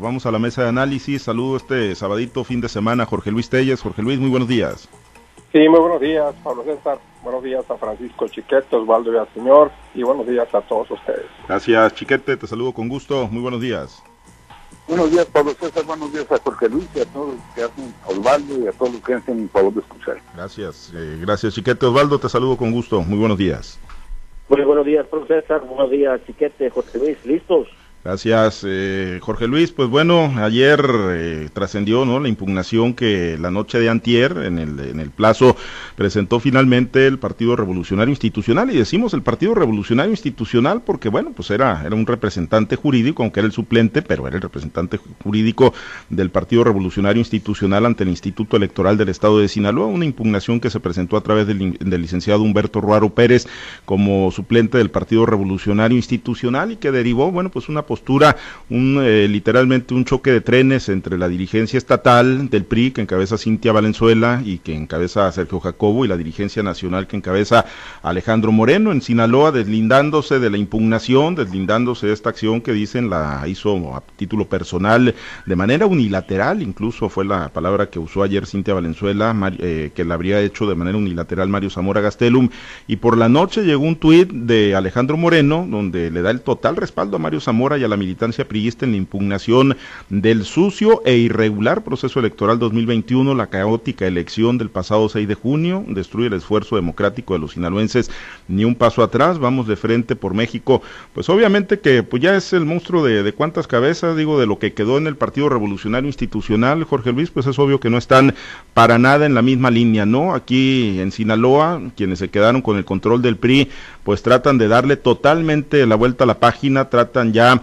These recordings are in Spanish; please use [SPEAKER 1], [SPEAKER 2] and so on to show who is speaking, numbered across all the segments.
[SPEAKER 1] Vamos a la mesa de análisis. Saludo este sabadito, fin de semana, Jorge Luis Telles. Jorge Luis, muy buenos días.
[SPEAKER 2] Sí, muy buenos días, Pablo César. Buenos días a Francisco Chiquete, Osvaldo y al señor. Y buenos días a todos ustedes.
[SPEAKER 1] Gracias, Chiquete. Te saludo con gusto. Muy buenos días.
[SPEAKER 3] Buenos días, Pablo César. Buenos días a Jorge Luis y a todos los que hacen Osvaldo y a todos los que hacen el favor de escuchar.
[SPEAKER 1] Gracias. Eh, gracias, Chiquete. Osvaldo, te saludo con gusto. Muy buenos días.
[SPEAKER 4] Muy buenos días, Pablo César. Buenos días, Chiquete, Jorge Luis. ¿Listos?
[SPEAKER 1] Gracias, eh, Jorge Luis. Pues bueno, ayer eh, trascendió ¿no? la impugnación que la noche de antier, en el, en el plazo, presentó finalmente el Partido Revolucionario Institucional. Y decimos el Partido Revolucionario Institucional porque, bueno, pues era, era un representante jurídico, aunque era el suplente, pero era el representante jurídico del Partido Revolucionario Institucional ante el Instituto Electoral del Estado de Sinaloa. Una impugnación que se presentó a través del, del licenciado Humberto Ruaro Pérez como suplente del Partido Revolucionario Institucional y que derivó, bueno, pues una postura, un, eh, literalmente un choque de trenes entre la dirigencia estatal del PRI, que encabeza Cintia Valenzuela y que encabeza Sergio Jacobo, y la dirigencia nacional que encabeza Alejandro Moreno en Sinaloa, deslindándose de la impugnación, deslindándose de esta acción que dicen la hizo a título personal de manera unilateral, incluso fue la palabra que usó ayer Cintia Valenzuela, eh, que la habría hecho de manera unilateral Mario Zamora Gastelum, y por la noche llegó un tuit de Alejandro Moreno, donde le da el total respaldo a Mario Zamora y a la militancia priista en la impugnación del sucio e irregular proceso electoral 2021, la caótica elección del pasado 6 de junio, destruye el esfuerzo democrático de los sinaloenses, ni un paso atrás, vamos de frente por México, pues obviamente que pues ya es el monstruo de, de cuántas cabezas, digo, de lo que quedó en el Partido Revolucionario Institucional, Jorge Luis, pues es obvio que no están para nada en la misma línea, ¿no? Aquí en Sinaloa, quienes se quedaron con el control del PRI, pues tratan de darle totalmente la vuelta a la página, tratan ya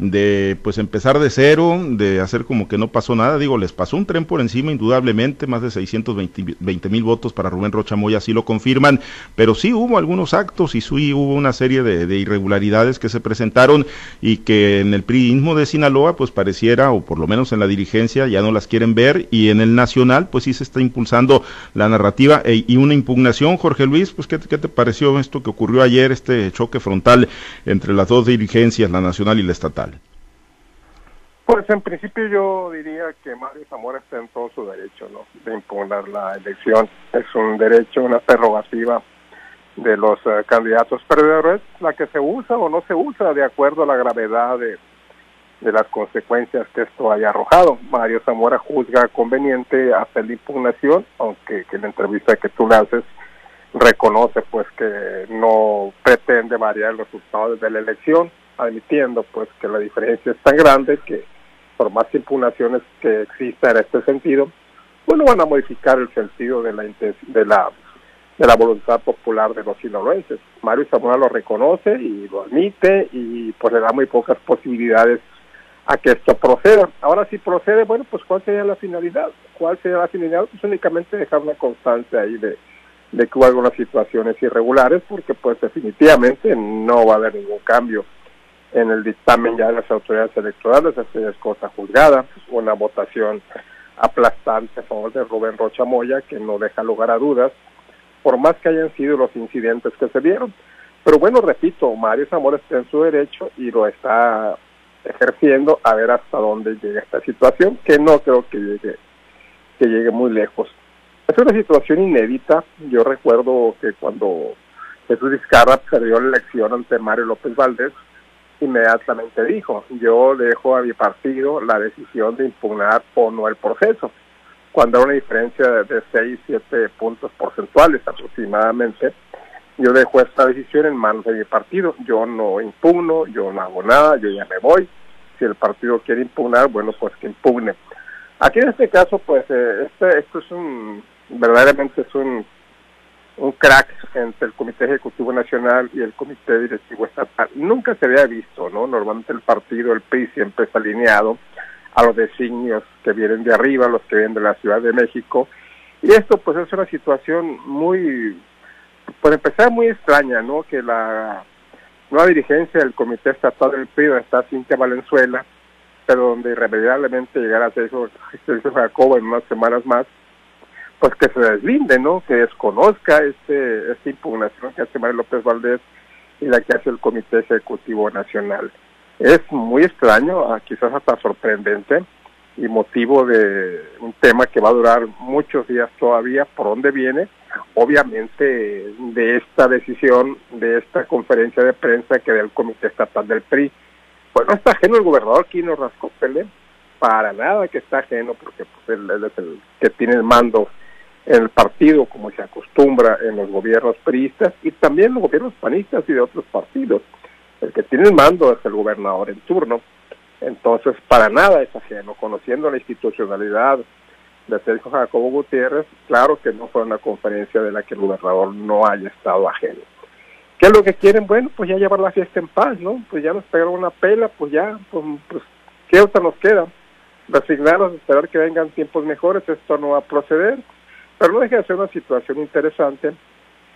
[SPEAKER 1] de pues empezar de cero, de hacer como que no pasó nada. Digo, les pasó un tren por encima, indudablemente, más de 620 mil votos para Rubén Rocha Moya, así lo confirman, pero sí hubo algunos actos y sí hubo una serie de, de irregularidades que se presentaron y que en el priismo de Sinaloa, pues pareciera, o por lo menos en la dirigencia, ya no las quieren ver, y en el nacional, pues sí se está impulsando la narrativa e, y una impugnación. Jorge Luis, pues ¿qué, ¿qué te pareció esto que ocurrió ayer, este choque frontal entre las dos dirigencias, la nacional y la estatal?
[SPEAKER 2] Pues en principio yo diría que Mario Zamora está en todo su derecho de impugnar la elección. Es un derecho, una prerrogativa de los uh, candidatos perdedores, la que se usa o no se usa de acuerdo a la gravedad de, las consecuencias que esto haya arrojado. Mario Zamora juzga conveniente hacer la impugnación, aunque que la entrevista que tú le haces reconoce pues que no pretende variar los resultados de la elección, admitiendo pues que la diferencia es tan grande que por más impugnaciones que exista en este sentido, pues no van a modificar el sentido de la de la de la voluntad popular de los sinaloenses. Mario Zamora lo reconoce y lo admite y pues le da muy pocas posibilidades a que esto proceda. Ahora si procede, bueno, pues ¿cuál sería la finalidad? ¿Cuál sería la finalidad? Pues únicamente dejar una constancia ahí de, de que hubo algunas situaciones irregulares, porque pues definitivamente no va a haber ningún cambio en el dictamen ya de las autoridades electorales, esa es cosa juzgada, una votación aplastante a favor de Rubén Rocha Moya, que no deja lugar a dudas, por más que hayan sido los incidentes que se dieron. Pero bueno, repito, Mario Zamora está en su derecho y lo está ejerciendo a ver hasta dónde llega esta situación, que no creo que llegue, que llegue muy lejos. Es una situación inédita. Yo recuerdo que cuando Jesús Vizcarra perdió la elección ante Mario López Valdés, inmediatamente dijo, yo dejo a mi partido la decisión de impugnar o no el proceso, cuando hay una diferencia de 6, 7 puntos porcentuales aproximadamente, yo dejo esta decisión en manos de mi partido, yo no impugno, yo no hago nada, yo ya me voy, si el partido quiere impugnar, bueno, pues que impugne. Aquí en este caso, pues, eh, este, esto es un, verdaderamente es un un crack entre el Comité Ejecutivo Nacional y el Comité Directivo Estatal. Nunca se había visto, ¿no? Normalmente el partido, el PRI, siempre está alineado a los designios que vienen de arriba, los que vienen de la Ciudad de México. Y esto, pues, es una situación muy, por empezar, muy extraña, ¿no? Que la nueva dirigencia del Comité Estatal del PRI, está Cintia Valenzuela, pero donde irremediablemente llegará a Sergio Jacobo en unas semanas más, pues que se deslinde, ¿no? Que desconozca este esta impugnación que hace María López Valdés y la que hace el Comité Ejecutivo Nacional. Es muy extraño, ah, quizás hasta sorprendente, y motivo de un tema que va a durar muchos días todavía, por dónde viene, obviamente de esta decisión, de esta conferencia de prensa que del Comité Estatal del PRI. Pues no está ajeno el gobernador Quino Rascopele, para nada que está ajeno, porque pues, él, es el que tiene el mando en el partido, como se acostumbra en los gobiernos priistas y también los gobiernos panistas y de otros partidos. El que tiene el mando es el gobernador en turno. Entonces, para nada es ajeno. Conociendo la institucionalidad de Sergio Jacobo Gutiérrez, claro que no fue una conferencia de la que el gobernador no haya estado ajeno. ¿Qué es lo que quieren? Bueno, pues ya llevar la fiesta en paz, ¿no? Pues ya nos pegaron una pela, pues ya, pues, pues ¿qué otra nos queda? Resignarnos, esperar que vengan tiempos mejores, esto no va a proceder, pero no deja de ser una situación interesante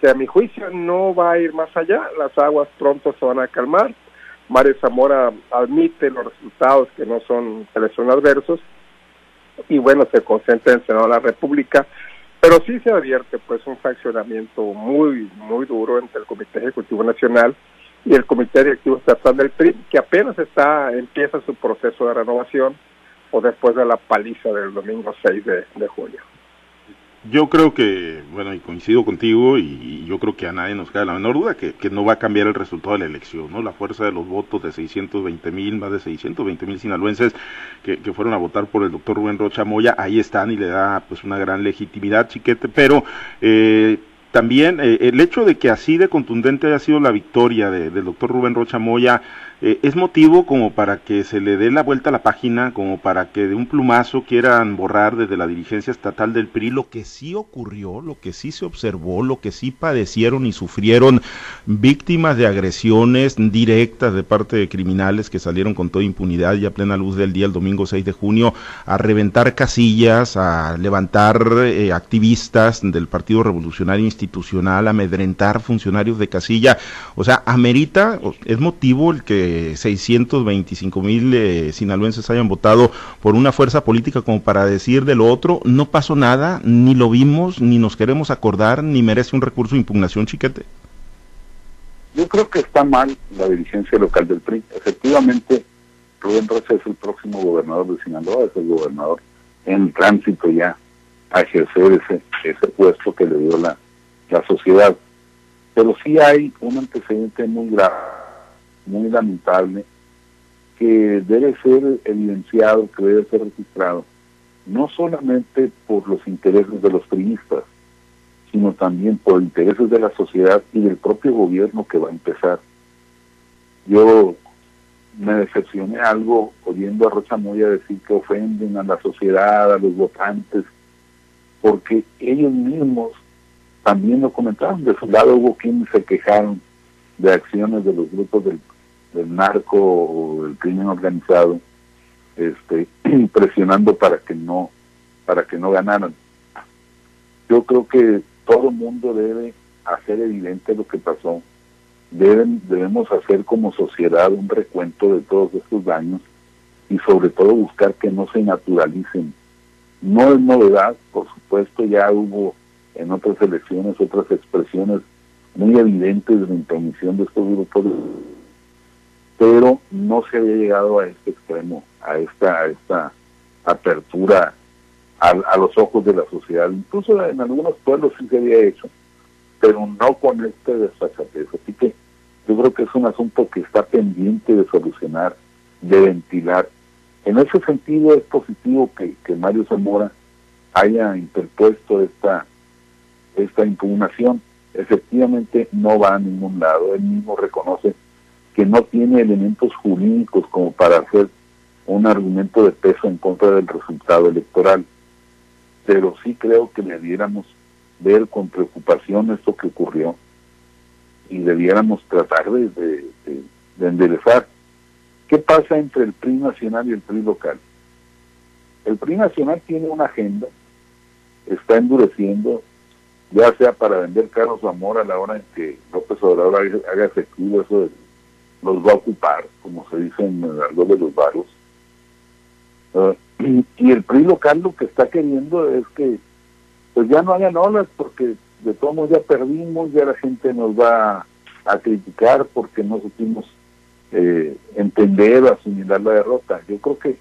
[SPEAKER 2] que a mi juicio no va a ir más allá, las aguas pronto se van a calmar, Mario Zamora admite los resultados que no son, que le son adversos, y bueno, se concentra en el Senado de la República, pero sí se advierte pues un fraccionamiento muy, muy duro entre el Comité Ejecutivo Nacional y el Comité Directivo Estatal del PRI, que apenas está, empieza su proceso de renovación o después de la paliza del domingo 6 de, de junio.
[SPEAKER 1] Yo creo que, bueno, y coincido contigo, y, yo creo que a nadie nos cae la menor duda que, que, no va a cambiar el resultado de la elección, ¿no? La fuerza de los votos de 620 mil, más de 620 mil sinaloenses que, que, fueron a votar por el doctor Rubén Rocha Moya, ahí están y le da pues una gran legitimidad, chiquete, pero eh, también eh, el hecho de que así de contundente haya sido la victoria de, del doctor Rubén Rocha Moya eh, es motivo como para que se le dé la vuelta a la página, como para que de un plumazo quieran borrar desde la dirigencia estatal del PRI lo que sí ocurrió, lo que sí se observó, lo que sí padecieron y sufrieron víctimas de agresiones directas de parte de criminales que salieron con toda impunidad y a plena luz del día el domingo 6 de junio a reventar casillas, a levantar eh, activistas del Partido Revolucionario Institucional, a amedrentar funcionarios de casilla. O sea, amerita, es motivo el que 625 mil eh, sinaloenses hayan votado por una fuerza política como para decir de lo otro, no pasó nada, ni lo vimos, ni nos queremos acordar, ni merece un recurso de impugnación, chiquete?
[SPEAKER 3] Yo creo que está mal la dirigencia local del PRI. Efectivamente, Rubén Rocha es el próximo gobernador de Sinaloa, es el gobernador en tránsito ya a ejercer ese, ese puesto que le dio la, la sociedad. Pero sí hay un antecedente muy grave muy lamentable que debe ser evidenciado, que debe ser registrado, no solamente por los intereses de los priistas, sino también por intereses de la sociedad y del propio gobierno que va a empezar. Yo me decepcioné algo oyendo a Rocha Moya decir que ofenden a la sociedad, a los votantes, porque ellos mismos también lo comentaron. De su lado hubo quienes se quejaron de acciones de los grupos del del narco o el crimen organizado este presionando para que no para que no ganaran. Yo creo que todo mundo debe hacer evidente lo que pasó. Deben debemos hacer como sociedad un recuento de todos estos daños y sobre todo buscar que no se naturalicen. No es novedad por supuesto ya hubo en otras elecciones otras expresiones muy evidentes de la intromisión de estos grupos pero no se había llegado a este extremo, a esta, a esta apertura a, los ojos de la sociedad. Incluso en algunos pueblos sí se había hecho, pero no con este desfachatez. Así que yo creo que es un asunto que está pendiente de solucionar, de ventilar. En ese sentido es positivo que, que Mario Zamora haya interpuesto esta, esta impugnación. Efectivamente no va a ningún lado, él mismo reconoce que no tiene elementos jurídicos como para hacer un argumento de peso en contra del resultado electoral. Pero sí creo que debiéramos ver con preocupación esto que ocurrió y debiéramos tratar de, de, enderezar. ¿Qué pasa entre el PRI nacional y el PRI local? El PRI nacional tiene una agenda, está endureciendo, ya sea para vender carros amor a la hora en que López Obrador haga efectivo eso de los va a ocupar, como se dice en argot de los barrios. Ah, y, el PRI local lo que está queriendo es que pues ya no hayan olas porque de todos modos ya perdimos, ya la gente nos va a criticar porque no supimos eh, entender o asimilar la derrota. Yo creo que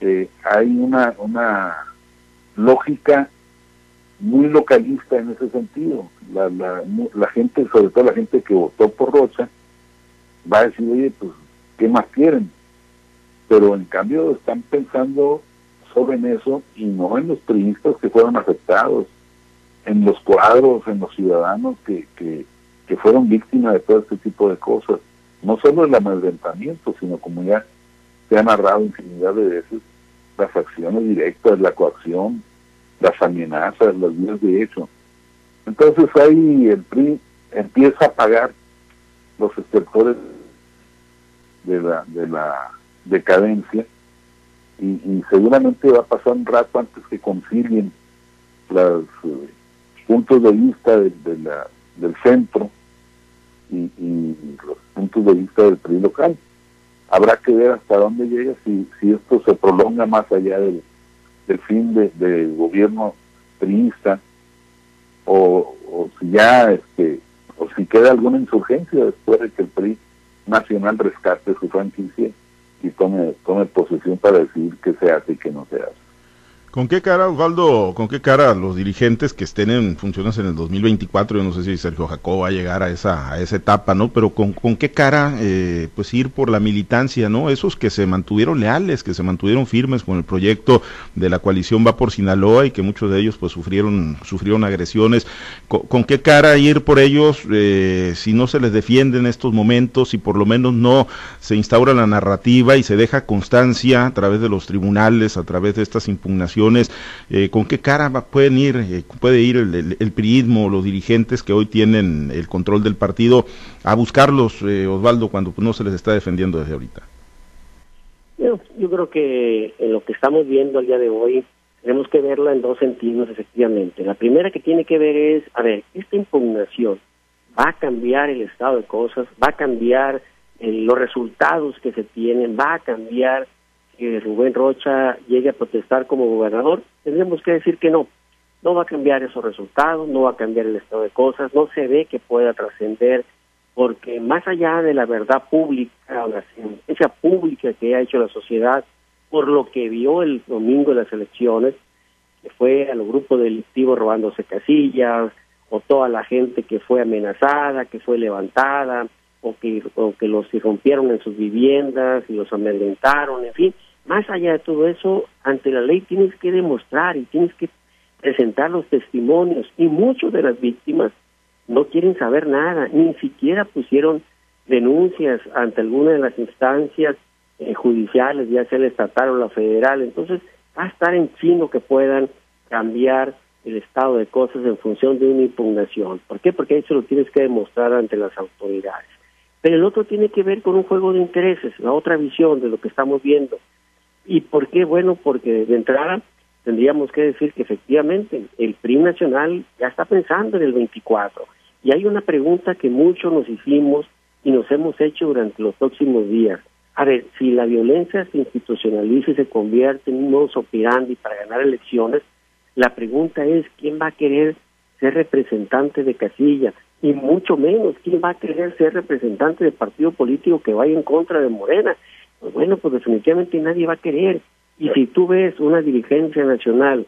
[SPEAKER 3] eh, hay una, una lógica muy localista en ese sentido. La, la, la gente, sobre todo la gente que votó por Rocha, va a decir, oye, pues, ¿qué más quieren? Pero en cambio están pensando sobre en eso y no en los periodistas que fueron afectados, en los cuadros, en los ciudadanos que, que, que fueron víctimas de todo este tipo de cosas. No solo el amedrentamiento, sino como ya se ha narrado infinidad de veces, las acciones directas, la coacción, las amenazas, las vías de hecho. Entonces ahí el PRI empieza a pagar los estertores de la, de la decadencia y, seguramente va a pasar un rato antes que concilien los eh, puntos de vista de, la, del centro y, los puntos de vista del PRI local. Habrá que ver hasta dónde llega si, si esto se prolonga más allá del, del fin del de gobierno priista o, o si ya este o si queda alguna insurgencia después de que el PRI nacional rescate su franquicia y tome, tome posesión para decidir qué se hace y qué no se hace.
[SPEAKER 1] ¿Con qué cara, Osvaldo, con qué cara los dirigentes que estén en funciones en el 2024, yo no sé si Sergio Jacob va a llegar a esa, a esa etapa, ¿no? Pero con, con qué cara, eh, pues ir por la militancia, ¿no? Esos que se mantuvieron leales, que se mantuvieron firmes con el proyecto de la coalición Va por Sinaloa y que muchos de ellos pues sufrieron, sufrieron agresiones. ¿Con, qué cara ir por ellos eh, si no se les defiende en estos momentos, si por lo menos no se instaura la narrativa y se deja constancia a través de los tribunales, a través de estas impugnaciones? Eh, ¿con qué cara pueden ir, eh, puede ir el, el, priismo, los dirigentes que hoy tienen el control del partido a buscarlos, eh, Osvaldo, cuando no se les está defendiendo desde ahorita?
[SPEAKER 4] Yo, yo creo que en lo que estamos viendo al día de hoy tenemos que verla en dos sentidos, efectivamente. La primera que tiene que ver es, a ver, esta impugnación va a cambiar el estado de cosas, va a cambiar los resultados que se tienen, va a cambiar que Rubén Rocha llegue a protestar como gobernador, tendremos que decir que no. No va a cambiar esos resultados, no va a cambiar el estado de cosas, no se ve que pueda trascender, porque más allá de la verdad pública la sentencia pública que ha hecho la sociedad por lo que vio el domingo de las elecciones, que fue a los grupos delictivos robándose casillas, o toda la gente que fue amenazada, que fue levantada, o que, o que los irrumpieron en sus viviendas y los amedrentaron, en fin, más allá de todo eso, ante la ley tienes que demostrar y tienes que presentar los testimonios y muchos de las víctimas no quieren saber nada, ni siquiera pusieron denuncias ante alguna de las instancias eh, judiciales, ya sea el estatal o la federal. Entonces, va a estar en chino que puedan cambiar el estado de cosas en función de una impugnación. ¿Por qué? Porque eso lo tienes que demostrar ante las autoridades. Pero el otro tiene que ver con un juego de intereses, la otra visión de lo que estamos viendo. ¿Y por qué? Bueno, porque de entrada tendríamos que decir que efectivamente el PRI nacional ya está pensando en el 24. Y hay una pregunta que muchos nos hicimos y nos hemos hecho durante los próximos días. A ver, si la violencia se institucionaliza y se convierte en un modo operandi para ganar elecciones, la pregunta es quién va a querer ser representante de casilla y mucho menos quién va a querer ser representante de partido político que vaya en contra de Morena. Pues bueno, pues definitivamente nadie va a querer. Y si tú ves una dirigencia nacional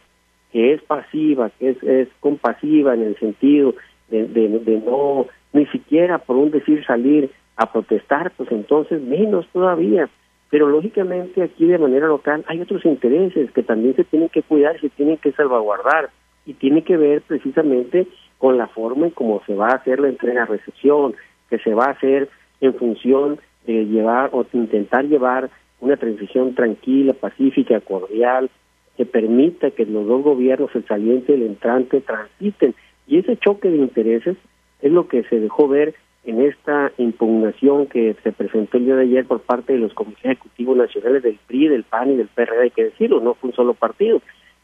[SPEAKER 4] que es pasiva, que es, es compasiva en el sentido de, de, no, ni siquiera por un decir salir a protestar, pues entonces menos todavía. Pero lógicamente aquí de manera local hay otros intereses que también se tienen que cuidar se tienen que salvaguardar y tiene que ver precisamente con la forma en cómo se va a hacer la entrega-recepción, que se va a hacer en función llevar o intentar llevar una transición tranquila, pacífica, cordial, que permita que los dos gobiernos, el saliente y el entrante, transiten. Y ese choque de intereses es lo que se dejó ver en esta impugnación que se presentó el día de ayer por parte de los comités ejecutivos nacionales del PRI, del PAN y del PRD, hay que decirlo, no fue un solo partido.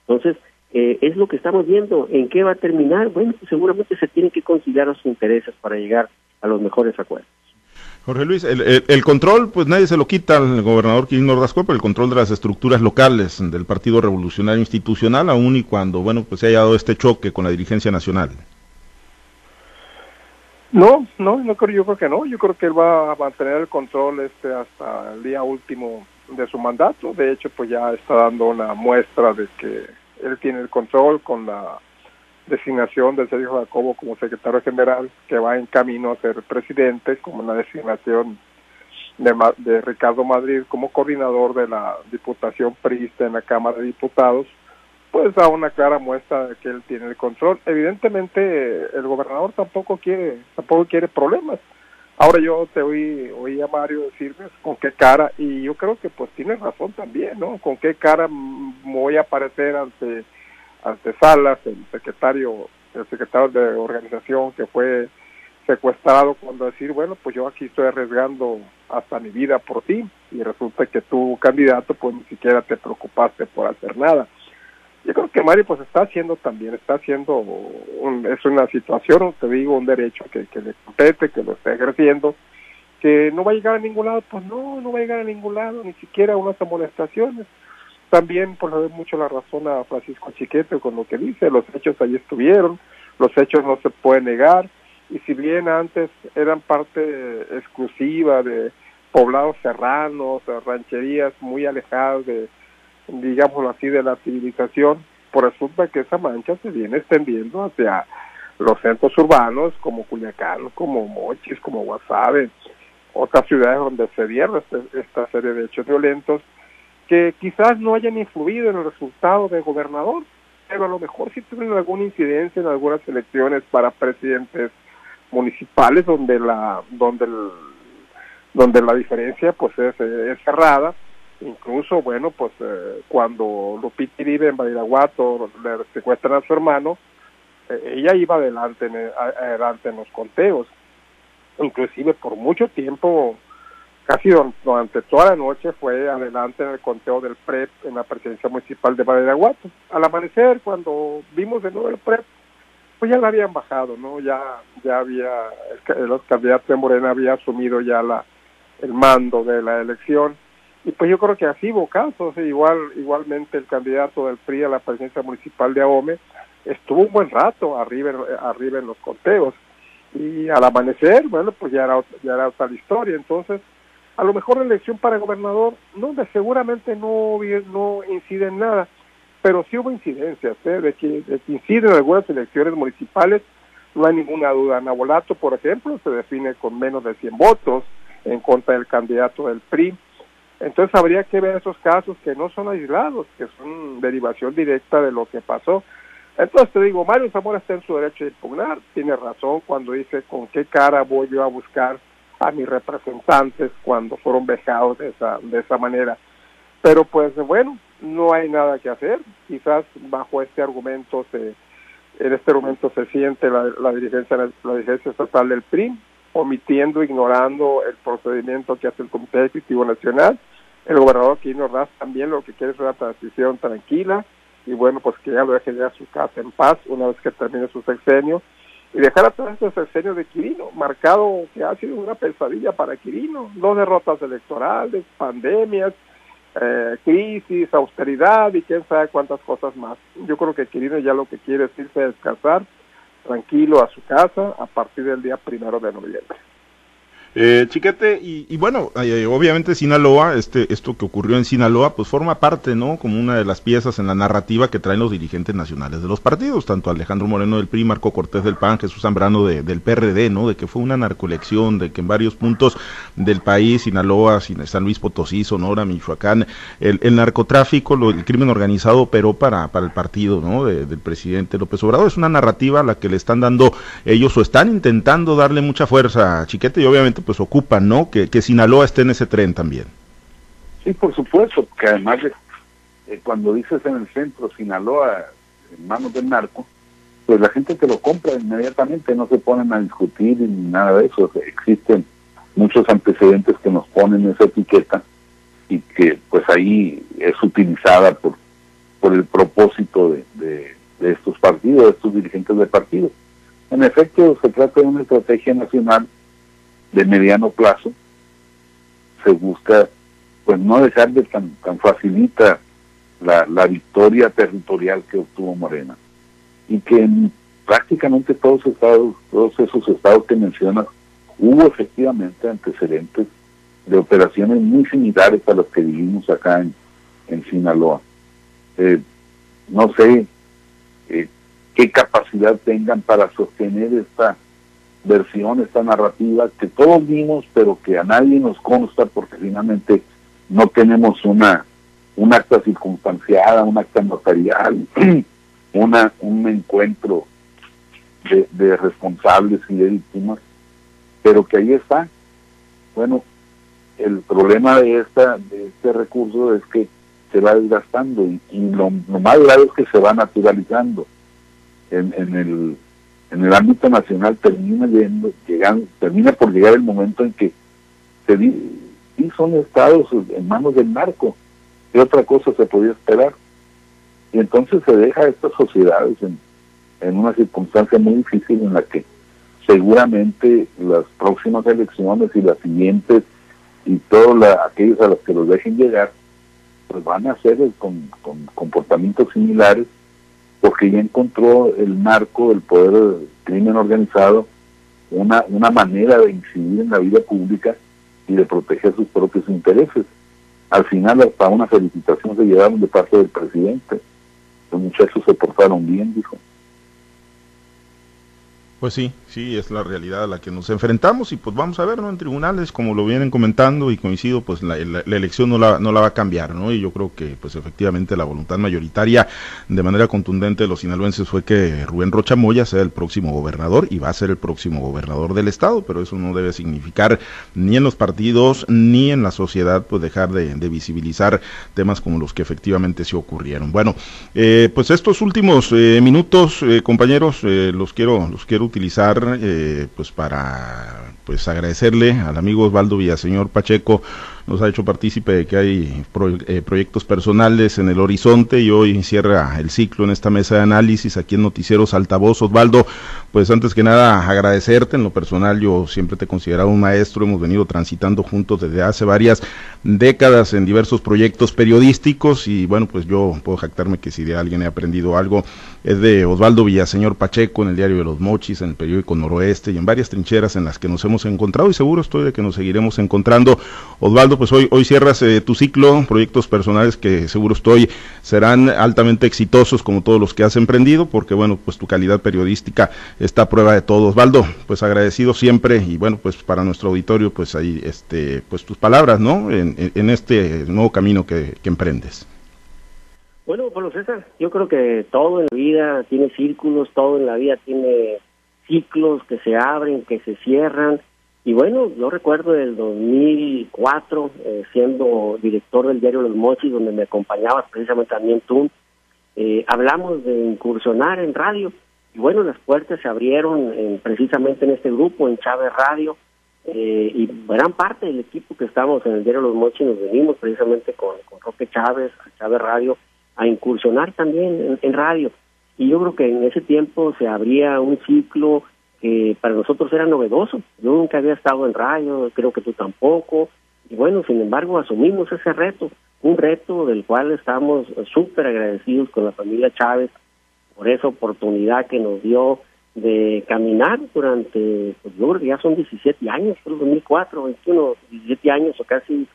[SPEAKER 4] Entonces, eh, es lo que estamos viendo. ¿En qué va a terminar? Bueno, pues seguramente se tienen que conciliar los intereses para llegar a los mejores acuerdos.
[SPEAKER 1] Jorge Luis, el, control, pues nadie se lo quita al gobernador Quirino Ordazco, pero el control de las estructuras locales del Partido Revolucionario Institucional, aún y cuando, bueno, pues se haya dado este choque con la dirigencia nacional.
[SPEAKER 2] No, no, no creo, yo creo que no. Yo creo que él va a mantener el control este hasta el día último de su mandato. De hecho, pues ya está dando una muestra de que él tiene el control con la designación del Sergio Jacobo como secretario general, que va en camino a ser presidente, como la designación de, de Ricardo Madrid como coordinador de la Diputación Prista en la Cámara de Diputados, pues da una clara muestra de que él tiene el control. Evidentemente el gobernador tampoco quiere, tampoco quiere problemas. Ahora yo te oí, oí a Mario decirme con qué cara, y yo creo que pues tiene razón también, ¿no? Con qué cara voy a aparecer ante, ante Salas, el secretario, el secretario de organización que fue secuestrado cuando decir, bueno, pues yo aquí estoy arriesgando hasta mi vida por ti, y resulta que tu candidato pues ni siquiera te preocupaste por hacer nada yo creo que Mario pues está haciendo también, está haciendo, un, es una situación, te digo, un derecho que, que le compete, que lo está ejerciendo, que no va a llegar a ningún lado, pues no, no va a llegar a ningún lado, ni siquiera unas amonestaciones. También, por pues, mucho la razón a Francisco Chiquete con lo que dice, los hechos ahí estuvieron, los hechos no se pueden negar, y si bien antes eran parte exclusiva de poblados serranos, rancherías muy alejadas de digámoslo así, de la civilización, por resulta que esa mancha se viene extendiendo hacia los centros urbanos como Culiacán, como Mochis, como Guasave, otras ciudades donde se dieron este, esta serie de hechos violentos que quizás no hayan influido en el resultado del gobernador, pero a lo mejor sí tuvieron alguna incidencia en algunas elecciones para presidentes municipales donde la donde el, donde la diferencia pues es, es cerrada incluso, bueno, pues eh, cuando Lupita vive en Badiraguato le secuestran a su hermano, eh, ella iba adelante en, adelante en los conteos. Inclusive por mucho tiempo, casi durante toda la noche fue adelante en el conteo del PREP en la presidencia municipal de Badiraguato. Al amanecer, cuando vimos de nuevo el PREP, pues ya la habían bajado, ¿no? Ya, ya había, el, los candidatos de Morena había asumido ya la, el mando de la elección y pues yo creo que así hubo casos, igual, igualmente el candidato del PRI a la presidencia municipal de Ahome estuvo un buen rato arriba, arriba en los conteos. Y al amanecer, bueno, pues ya era, ya era otra historia. Entonces, a lo mejor la elección para gobernador no seguramente no, no incide en nada, pero sí hubo incidencias, ¿eh? de, que, de que inciden en algunas elecciones municipales, no hay ninguna duda. Nabolato, por ejemplo, se define con menos de 100 votos en contra del candidato del PRI. Entonces habría que ver esos casos que no son aislados, que son derivación directa de lo que pasó. Entonces te digo, Mario Zamora está en su derecho de impugnar, tiene razón cuando dice con qué cara voy yo a buscar a mis representantes cuando fueron vejados de esa, de esa manera. Pero pues bueno, no hay nada que hacer, quizás bajo este argumento se, en este argumento se siente la, la dirigencia la dirigencia estatal del PRI, omitiendo, ignorando el procedimiento que hace el Comité Ejecutivo Nacional. El gobernador Quino Raz también lo que quiere es una transición tranquila y bueno, pues que ya lo deje ya su casa en paz una vez que termine su sexenio y dejar atrás este sexenio de Quirino, marcado que ha sido una pesadilla para Quirino, dos derrotas electorales, pandemias, eh, crisis, austeridad y quién sabe cuántas cosas más. Yo creo que Quirino ya lo que quiere es irse a descansar tranquilo a su casa a partir del día primero de noviembre.
[SPEAKER 1] Eh, chiquete, y, bueno, eh, obviamente Sinaloa, este, esto que ocurrió en Sinaloa, pues forma parte, ¿no? Como una de las piezas en la narrativa que traen los dirigentes nacionales de los partidos, tanto Alejandro Moreno del PRI, Marco Cortés del PAN, Jesús Zambrano del PRD, ¿no? De que fue una narcolección, de que en varios puntos del país, Sinaloa, San Luis Potosí, Sonora, Michoacán, el, narcotráfico, lo, el crimen organizado operó para, para el partido, ¿no? del presidente López Obrador. Es una narrativa a la que le están dando ellos o están intentando darle mucha fuerza, Chiquete, y obviamente pues ocupan, ¿no? Que, que Sinaloa esté en ese tren también.
[SPEAKER 3] Sí, por supuesto, que además eh, cuando dices en el centro Sinaloa en manos del narco, pues la gente te lo compra inmediatamente, no se ponen a discutir ni nada de eso. Existen muchos antecedentes que nos ponen esa etiqueta y que pues ahí es utilizada por, por el propósito de, de, de estos partidos, de estos dirigentes de partidos. En efecto, se trata de una estrategia nacional de mediano plazo, se busca pues no dejar de tan, tan facilita la, la victoria territorial que obtuvo Morena y que prácticamente todos estados, todos esos estados que mencionas, hubo efectivamente antecedentes de operaciones muy similares a las que vivimos acá en, en Sinaloa. Eh, no sé eh, qué capacidad tengan para sostener esta versión, esta narrativa que todos vimos, pero que a nadie nos consta porque finalmente no tenemos una un acta circunstanciada, un acta notarial, una un encuentro de, responsables y de víctimas, pero que ahí está. Bueno, el problema de esta de este recurso es que se va desgastando y, lo, más grave es que se va naturalizando en, en el en el ámbito nacional termina llegando, termina por llegar el momento en que se y son estados en manos del narco ¿qué otra cosa se podía esperar? y entonces se deja a estas sociedades en, una circunstancia muy difícil en la que seguramente las próximas elecciones y las siguientes y todos aquellos a los que los dejen llegar pues van a hacer con, con comportamientos similares porque ya encontró el narco, el poder del crimen organizado, una, una manera de incidir en la vida pública y de proteger sus propios intereses. Al final hasta una felicitación se llevaron de parte del presidente. Los muchachos se portaron bien, dijo.
[SPEAKER 1] Pues sí, sí, es la realidad a la que nos enfrentamos y pues vamos a ver, ¿no? En tribunales, como lo vienen comentando y coincido, pues la, elección no la, no la va a cambiar, ¿no? Y yo creo que pues efectivamente la voluntad mayoritaria de manera contundente de los sinaloenses fue que Rubén Rocha Moya sea el próximo gobernador y va a ser el próximo gobernador del estado, pero eso no debe significar ni en los partidos ni en la sociedad pues dejar de, visibilizar temas como los que efectivamente se ocurrieron. Bueno, eh, pues estos últimos eh, minutos, eh, compañeros, los quiero, los quiero utilizar eh, pues para pues agradecerle al amigo Osvaldo Villaseñor Pacheco. Nos ha hecho partícipe de que hay eh, proyectos personales en el horizonte y hoy cierra el ciclo en esta mesa de análisis aquí en Noticieros Altavoz. Osvaldo, pues antes que nada agradecerte. En lo personal, yo siempre te he considerado un maestro, hemos venido transitando juntos desde hace varias décadas en diversos proyectos periodísticos y bueno, pues yo puedo jactarme que si de alguien he aprendido algo es de Osvaldo Villaseñor Pacheco en el diario de los Mochis, en el periódico Noroeste y en varias trincheras en las que nos hemos encontrado y seguro estoy de que nos seguiremos encontrando. Osvaldo, pues hoy, hoy cierras eh, tu ciclo, proyectos personales que seguro estoy serán altamente exitosos como todos los que has emprendido, porque bueno, pues tu calidad periodística está a prueba de todo. Osvaldo, pues agradecido siempre y bueno, pues para nuestro auditorio, pues ahí, este, pues tus palabras, ¿no? En, en este nuevo camino que, que emprendes.
[SPEAKER 4] Bueno, Pablo César, yo creo que todo en la vida tiene círculos, todo en la vida tiene ciclos que se abren, que se cierran, y bueno, yo recuerdo del 2004, eh, siendo director del diario Los Mochis, donde me acompañabas precisamente también tú, eh, hablamos de incursionar en radio. Y bueno, las puertas se abrieron precisamente en este grupo, en Chávez Radio, eh, y gran parte del equipo que estamos en el diario Los Mochis nos venimos precisamente con, con Roque Chávez, a Chávez Radio, a incursionar también en radio. Y yo creo que en ese tiempo se abría un ciclo que para nosotros era novedoso. Yo nunca había estado en radio, creo que tú tampoco. Y bueno, sin embargo, asumimos ese reto, un reto del cual estamos súper agradecidos con la familia Chávez por esa oportunidad que nos dio de caminar durante, pues yo creo que ya son 17 años, creo 2004, 21, 17 años o casi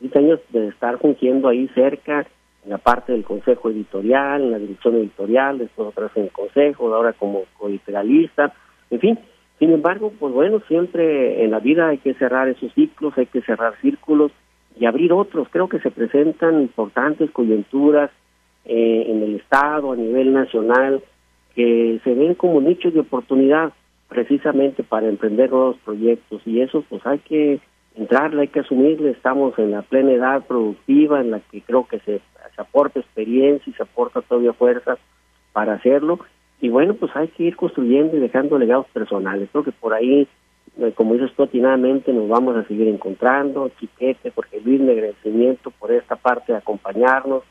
[SPEAKER 4] 10 años de estar fungiendo ahí cerca la parte del consejo editorial, en la dirección editorial, después otra vez en el consejo, ahora como editorialista en fin, sin embargo, pues bueno, siempre en la vida hay que cerrar esos ciclos, hay que cerrar círculos y abrir otros. Creo que se presentan importantes coyunturas eh, en el Estado, a nivel nacional, que se ven como nichos de oportunidad precisamente para emprender nuevos proyectos. Y eso pues hay que entrarle, hay que asumirle, estamos en la plena edad productiva en la que creo que se, se aporta experiencia y se aporta todavía fuerza para hacerlo y bueno, pues hay que ir construyendo y dejando legados personales. Creo que por ahí, eh, como dices tú nos vamos a seguir encontrando. Chiquete, porque Luis, mi agradecimiento por esta parte de acompañarnos,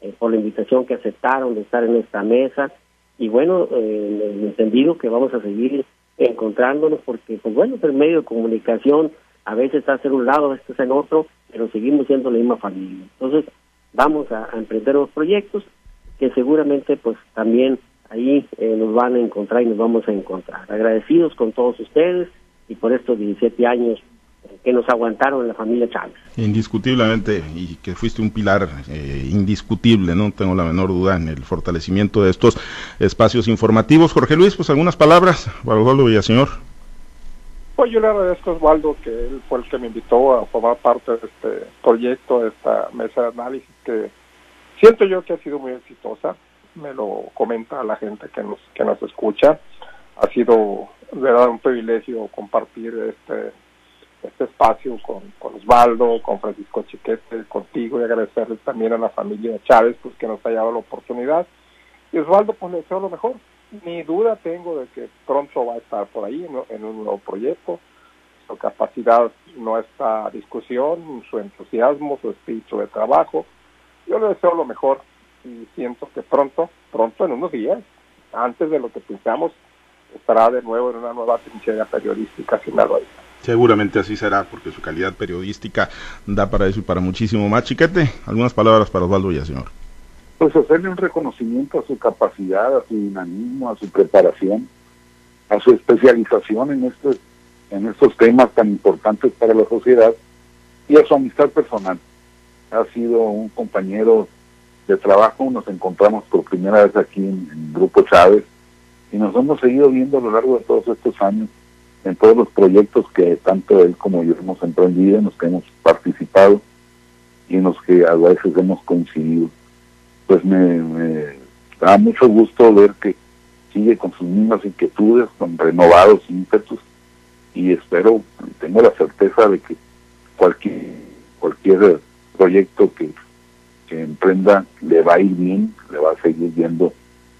[SPEAKER 4] eh, por la invitación que aceptaron de estar en esta mesa. Y bueno, eh, entendido que vamos a seguir encontrándonos porque, pues bueno, el medio de comunicación a veces está en un lado, a veces en otro, pero seguimos siendo la misma familia. Entonces, vamos a, emprender los proyectos que seguramente pues también ahí eh, nos van a encontrar y nos vamos a encontrar. Agradecidos con todos ustedes y por estos 17 años que nos aguantaron la familia Chávez.
[SPEAKER 1] Indiscutiblemente, y que fuiste un pilar eh, indiscutible, no tengo la menor duda en el fortalecimiento de estos espacios informativos. Jorge Luis, pues algunas palabras para Osvaldo Villaseñor.
[SPEAKER 2] Pues yo le agradezco a Osvaldo, que él fue el que me invitó a formar parte de este proyecto, de esta mesa de análisis, que siento yo que ha sido muy exitosa. Me lo comenta la gente que nos, que nos escucha. Ha sido verdad un privilegio compartir este este espacio con, con Osvaldo, con Francisco Chiquete, contigo y agradecerles también a la familia Chávez pues que nos ha dado la oportunidad. Y Osvaldo, pues le deseo lo mejor. Ni duda tengo de que pronto va a estar por ahí en, un nuevo proyecto. Su capacidad no está a discusión, su entusiasmo, su espíritu de trabajo. Yo le deseo lo mejor y siento que pronto, pronto en unos días, antes de lo que pensamos, estará de nuevo en una nueva trinchera periodística sinaloense.
[SPEAKER 1] Seguramente así será, porque su calidad periodística da para eso y para muchísimo más. Chiquete, algunas palabras para Osvaldo señor.
[SPEAKER 3] Pues hacerle un reconocimiento a su capacidad, a su dinamismo, a su preparación, a su especialización en estos, en estos temas tan importantes para la sociedad y a su amistad personal. Ha sido un compañero de trabajo, nos encontramos por primera vez aquí en, en Grupo Chávez y nos hemos seguido viendo a lo largo de todos estos años en todos los proyectos que tanto él como yo hemos emprendido, en los que hemos participado y en los que a veces hemos coincidido. Pues me, da mucho gusto ver que sigue con sus mismas inquietudes, con renovados ímpetus y espero, tengo la certeza de que cualquier, cualquier proyecto que, que emprenda le va a ir bien, le va a seguir viendo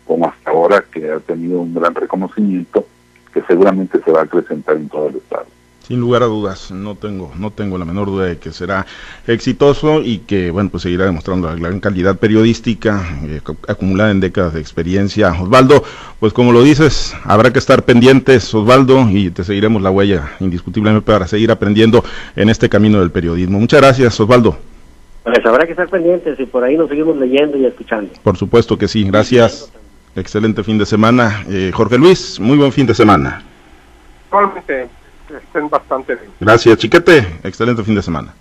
[SPEAKER 3] como hasta ahora, que ha tenido un gran reconocimiento que seguramente se va a acrecentar en todo el estado.
[SPEAKER 1] Sin lugar a dudas, no tengo, no tengo la menor duda de que será exitoso y que, bueno, pues seguirá demostrando la gran calidad periodística eh, acumulada en décadas de experiencia. Osvaldo, pues como lo dices, habrá que estar pendientes, Osvaldo, y te seguiremos la huella indiscutiblemente para seguir aprendiendo en este camino del periodismo. Muchas gracias, Osvaldo.
[SPEAKER 4] Pues habrá que estar pendientes y por ahí nos seguimos leyendo y escuchando.
[SPEAKER 1] Por supuesto que sí, gracias. Excelente fin de semana. Eh, Jorge Luis, muy buen fin de semana.
[SPEAKER 2] Igualmente, estén bastante bien.
[SPEAKER 1] Gracias, Chiquete. Excelente fin de semana.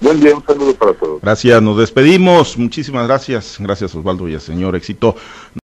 [SPEAKER 3] Buen día, un saludo para todos.
[SPEAKER 1] Gracias, nos despedimos. Muchísimas gracias. Gracias, Osvaldo y señor Éxito.